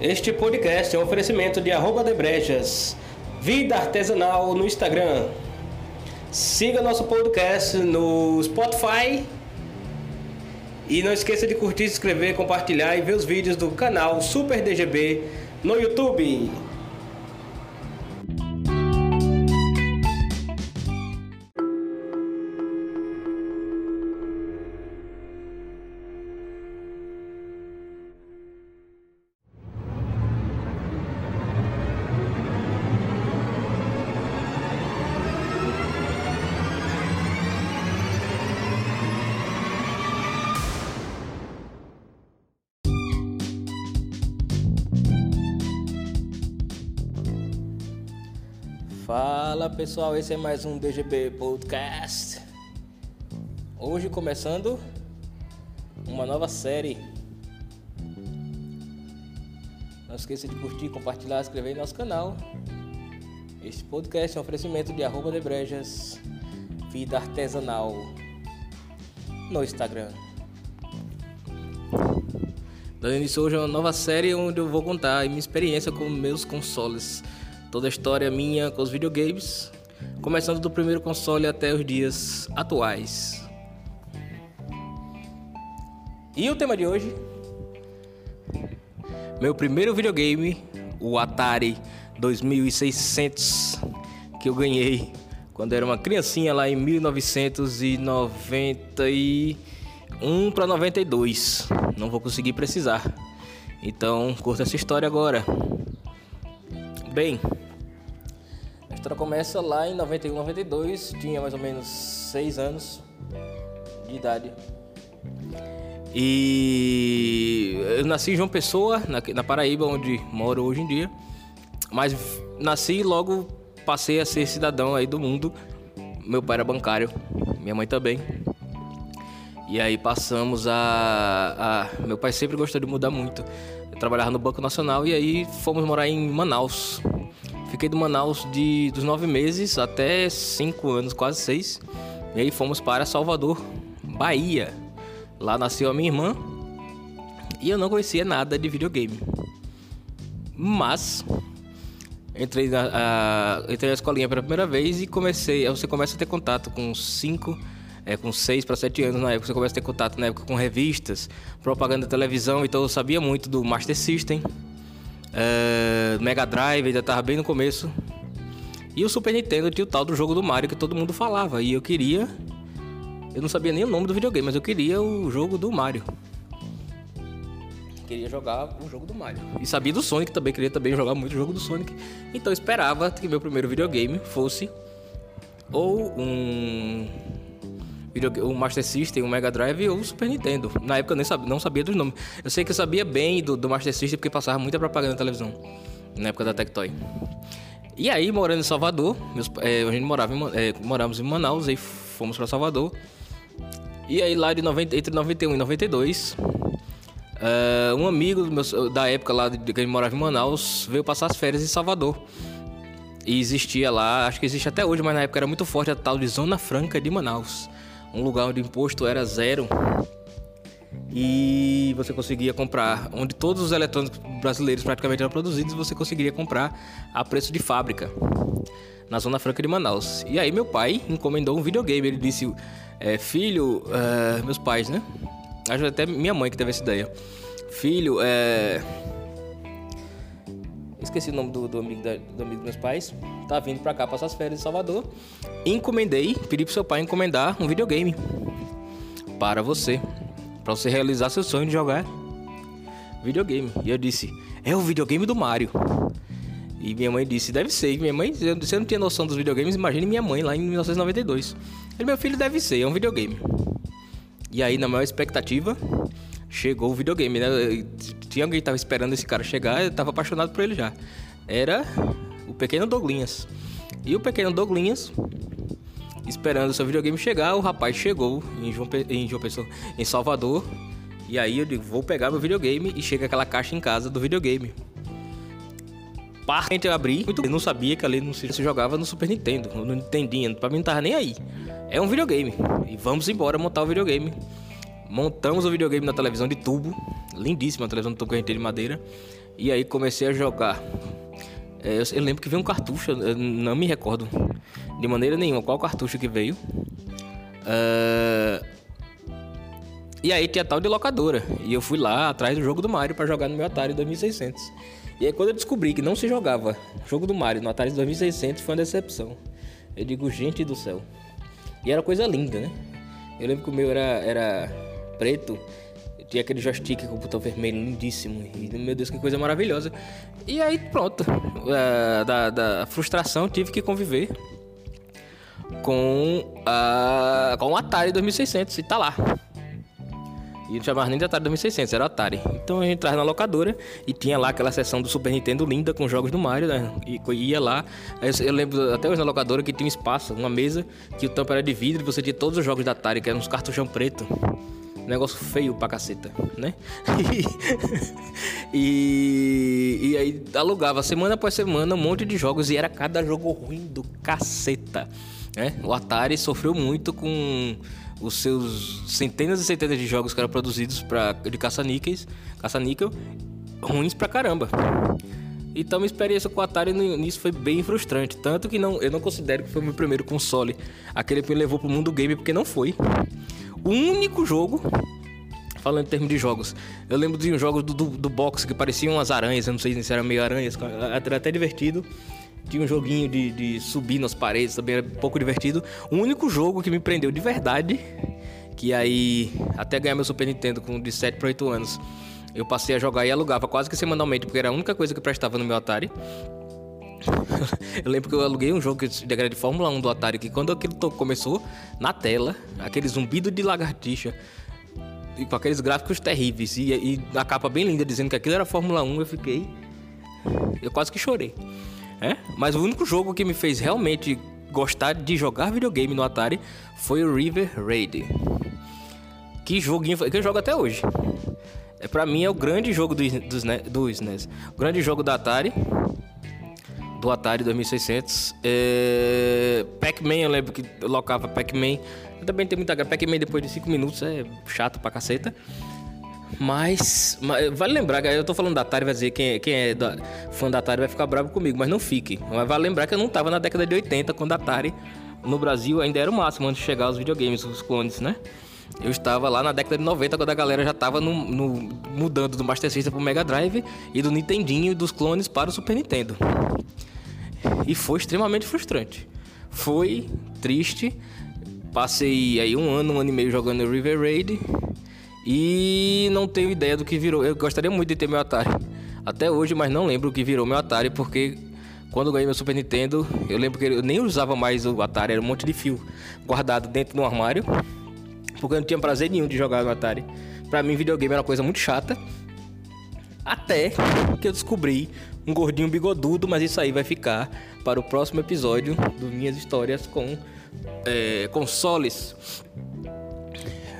Este podcast é um oferecimento de arroba de brejas, vida artesanal no Instagram. Siga nosso podcast no Spotify. E não esqueça de curtir, se inscrever, compartilhar e ver os vídeos do canal Super DGB no YouTube. Fala pessoal, esse é mais um DGB Podcast. Hoje começando uma nova série. Não esqueça de curtir, compartilhar, inscrever no nosso canal. Este podcast é um oferecimento de arroba de brejas, vida artesanal no Instagram. Dando início hoje a uma nova série onde eu vou contar minha experiência com meus consoles toda a história minha com os videogames, começando do primeiro console até os dias atuais. E o tema de hoje? Meu primeiro videogame, o Atari 2600, que eu ganhei quando era uma criancinha lá em 1991 para 92. Não vou conseguir precisar. Então, curta essa história agora. Bem, história começa lá em 91, 92, tinha mais ou menos 6 anos de idade. E eu nasci em João Pessoa, na, na Paraíba, onde moro hoje em dia. Mas nasci e logo passei a ser cidadão aí do mundo. Meu pai era bancário, minha mãe também. E aí passamos a, a, Meu pai sempre gostou de mudar muito. Eu trabalhava no Banco Nacional e aí fomos morar em Manaus. Fiquei do Manaus de, dos nove meses até cinco anos, quase seis. E aí fomos para Salvador, Bahia. Lá nasceu a minha irmã. E eu não conhecia nada de videogame. Mas entrei na, a, entrei na escolinha pela primeira vez e comecei. Você começa a ter contato com cinco é, com 6 para 7 anos na época, você começa a ter contato na época com revistas, propaganda televisão, então eu sabia muito do Master System, é, Mega Drive, ainda estava bem no começo. E o Super Nintendo tinha o tal do jogo do Mario que todo mundo falava, e eu queria. Eu não sabia nem o nome do videogame, mas eu queria o jogo do Mario. Queria jogar o jogo do Mario. E sabia do Sonic também, queria também jogar muito o jogo do Sonic. Então eu esperava que meu primeiro videogame fosse ou um o Master System, o Mega Drive ou o Super Nintendo. Na época eu nem sabia, não sabia dos nomes. Eu sei que eu sabia bem do, do Master System porque passava muita propaganda na televisão. Na época da Tectoy. E aí, morando em Salvador, meus, é, a gente morava em, é, moramos em Manaus, aí fomos para Salvador. E aí lá de 90, entre 91 e 92, uh, é, um amigo meu, da época lá de, que a gente morava em Manaus veio passar as férias em Salvador. E existia lá, acho que existe até hoje, mas na época era muito forte a tal de Zona Franca de Manaus um lugar onde o imposto era zero e você conseguia comprar, onde todos os eletrônicos brasileiros praticamente eram produzidos, você conseguiria comprar a preço de fábrica na Zona Franca de Manaus. E aí meu pai encomendou um videogame. Ele disse, é, filho, é, meus pais, né? Acho até minha mãe que teve essa ideia. Filho, é, esqueci o nome do, do amigo da, do amigo dos meus pais. Tá vindo pra cá passar as férias em Salvador. Encomendei, pedi pro seu pai encomendar um videogame para você. para você realizar seu sonho de jogar videogame. E eu disse, é o videogame do Mario. E minha mãe disse, deve ser. Minha mãe, você não tinha noção dos videogames, imagine minha mãe lá em 1992. Ele, meu filho, deve ser, é um videogame. E aí, na maior expectativa, chegou o videogame, né? Tinha alguém que tava esperando esse cara chegar, eu tava apaixonado por ele já. Era o pequeno Douglinhas. E o pequeno Douglinhas, esperando o seu videogame chegar, o rapaz chegou em João, em João Pessoa, em Salvador. E aí eu digo, vou pegar meu videogame e chega aquela caixa em casa do videogame. Parte eu abri, eu não sabia que ali não se jogava no Super Nintendo, no Nintendinho, pra mim não tava nem aí. É um videogame. E vamos embora montar o videogame. Montamos o videogame na televisão de tubo, lindíssima a televisão de tubo que a gente tem de madeira. E aí comecei a jogar. É, eu, eu, lembro que veio um cartucho, não me recordo de maneira nenhuma qual cartucho que veio. Uh, e aí tinha tal de locadora. E eu fui lá atrás do jogo do Mario para jogar no meu Atari 2600. E aí quando eu descobri que não se jogava jogo do Mario no Atari 2600 foi uma decepção. Eu digo, gente do céu. E era coisa linda, né? Eu lembro que o meu era, era preto tinha aquele joystick com o botão vermelho lindíssimo. E, meu Deus, que coisa maravilhosa. E aí, pronto. Uh, da, da frustração, tive que conviver com, uh, com o Atari 2600. E tá lá. E não chamava nem de Atari 2600, era Atari. Então a gente entrava na locadora e tinha lá aquela seção do Super Nintendo linda com jogos do Mario, né? E ia lá. Eu lembro até hoje na locadora que tinha um espaço, uma mesa, que o tampo era de vidro e você tinha todos os jogos da Atari, que eram uns cartuchão preto. Negócio feio pra caceta, né? e, e aí alugava semana após semana um monte de jogos e era cada jogo ruim do caceta. Né? O Atari sofreu muito com os seus centenas e centenas de jogos que eram produzidos pra, de caça-níqueis, caça-níquel, ruins pra caramba. Então minha experiência com o Atari nisso foi bem frustrante. Tanto que não, eu não considero que foi o meu primeiro console. Aquele que me levou pro mundo game, porque não foi. O único jogo falando em termos de jogos. Eu lembro de um jogo do, do, do box que pareciam umas aranhas, eu não sei se era meio aranhas, era até divertido. Tinha um joguinho de, de subir nas paredes, também era pouco divertido. O único jogo que me prendeu de verdade, que aí, até ganhar meu Super Nintendo com de 7 para 8 anos, eu passei a jogar e alugava quase que semanalmente, porque era a única coisa que prestava no meu Atari. eu lembro que eu aluguei um jogo de, de Fórmula 1 do Atari que quando aquilo começou, na tela, aquele zumbido de lagartixa, e com aqueles gráficos terríveis, e, e a capa bem linda dizendo que aquilo era Fórmula 1, eu fiquei. Eu quase que chorei. É? Mas o único jogo que me fez realmente gostar de jogar videogame no Atari foi o River Raid. Que joguinho que eu jogo até hoje. É, pra mim é o grande jogo do, do, do SNES. O grande jogo da Atari do Atari 2600. É... Pac-Man, eu lembro que eu locava Pac-Man. Também tem muita graça. Pac-Man depois de 5 minutos é chato pra caceta. Mas, mas, vale lembrar, eu tô falando da Atari, vai dizer quem, é, quem é da, fã da Atari vai ficar bravo comigo, mas não fique. Mas vale lembrar que eu não tava na década de 80 quando a Atari no Brasil ainda era o máximo antes de chegar os videogames, os clones, né? Eu estava lá na década de 90 quando a galera já estava no, no, mudando do Master System para o Mega Drive e do Nintendinho e dos clones para o Super Nintendo. E foi extremamente frustrante. Foi triste. Passei aí um ano, um ano e meio jogando River Raid e não tenho ideia do que virou. Eu gostaria muito de ter meu Atari até hoje, mas não lembro o que virou meu Atari porque quando ganhei meu Super Nintendo, eu lembro que eu nem usava mais o Atari, era um monte de fio guardado dentro do armário, porque eu não tinha prazer nenhum de jogar no Atari. Pra mim, videogame era uma coisa muito chata. Até que eu descobri um gordinho bigodudo, mas isso aí vai ficar para o próximo episódio do Minhas Histórias com é, consoles.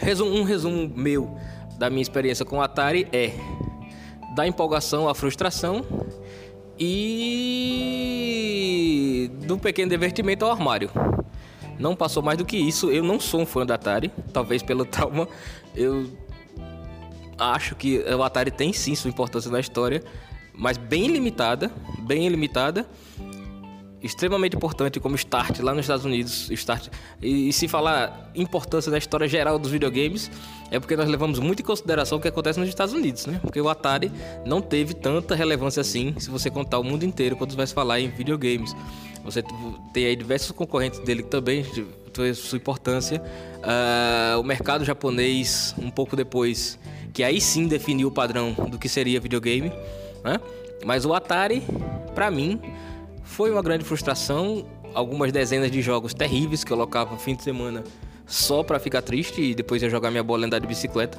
Resumo, um resumo meu da minha experiência com o Atari é da empolgação à frustração e do pequeno divertimento ao armário. Não passou mais do que isso. Eu não sou um fã da Atari, talvez pelo trauma. Eu acho que o Atari tem sim sua importância na história, mas bem limitada, bem limitada, extremamente importante como start lá nos Estados Unidos, start. E, e, se falar importância na história geral dos videogames, é porque nós levamos muito em consideração o que acontece nos Estados Unidos, né? Porque o Atari não teve tanta relevância assim, se você contar o mundo inteiro quando vai falar em videogames. Você tem aí diversos concorrentes dele também teve sua importância. Uh, o mercado japonês, um pouco depois, que aí sim definiu o padrão do que seria videogame. Né? Mas o Atari, para mim, foi uma grande frustração. Algumas dezenas de jogos terríveis que eu colocava no fim de semana só para ficar triste e depois ia jogar minha bola andar de bicicleta,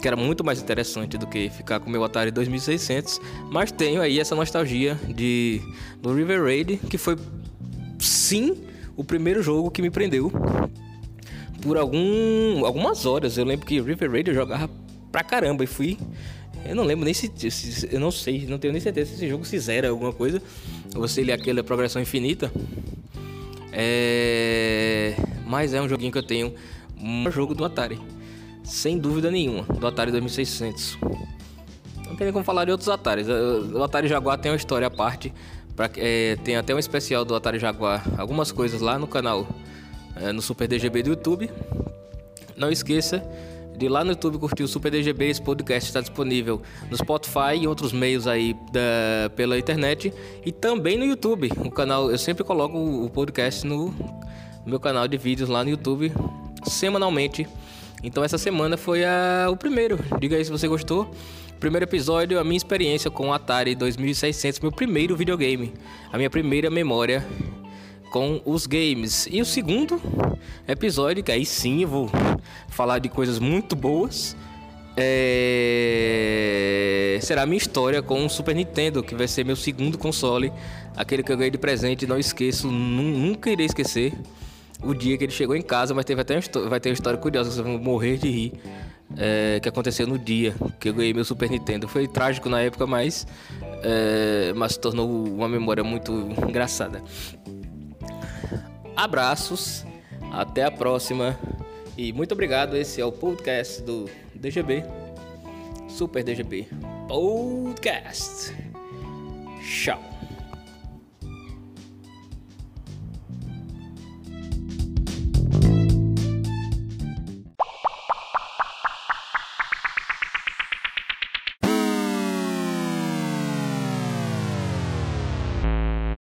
que era muito mais interessante do que ficar com meu Atari 2600. Mas tenho aí essa nostalgia de do River Raid, que foi sim o primeiro jogo que me prendeu por algum, algumas horas. Eu lembro que River Raid eu jogava pra caramba e fui eu não lembro nem se, se, Eu não sei, não tenho nem certeza se esse jogo se zera alguma coisa. Ele é aquela progressão infinita. É... Mas é um joguinho que eu tenho. Um jogo do Atari. Sem dúvida nenhuma. Do Atari 2600. Não tem como falar de outros Ataris. O Atari Jaguar tem uma história à parte. Pra, é, tem até um especial do Atari Jaguar, algumas coisas lá no canal, é, no Super DGB do YouTube. Não esqueça de lá no YouTube curtir o Super DGB. Esse podcast está disponível no Spotify e outros meios aí da, pela internet. E também no YouTube. O canal, eu sempre coloco o podcast no meu canal de vídeos lá no YouTube semanalmente. Então essa semana foi a, o primeiro. Diga aí se você gostou. Primeiro episódio, a minha experiência com o Atari 2600, meu primeiro videogame, a minha primeira memória com os games. E o segundo episódio, que aí sim eu vou falar de coisas muito boas, é... será a minha história com o Super Nintendo, que vai ser meu segundo console, aquele que eu ganhei de presente, não esqueço, nunca irei esquecer o dia que ele chegou em casa, mas teve até vai ter uma história curiosa, vocês vão morrer de rir. É, que aconteceu no dia que eu ganhei meu Super Nintendo. Foi trágico na época, mas, é, mas se tornou uma memória muito engraçada. Abraços, até a próxima e muito obrigado. Esse é o podcast do DGB, Super DGB Podcast. Tchau.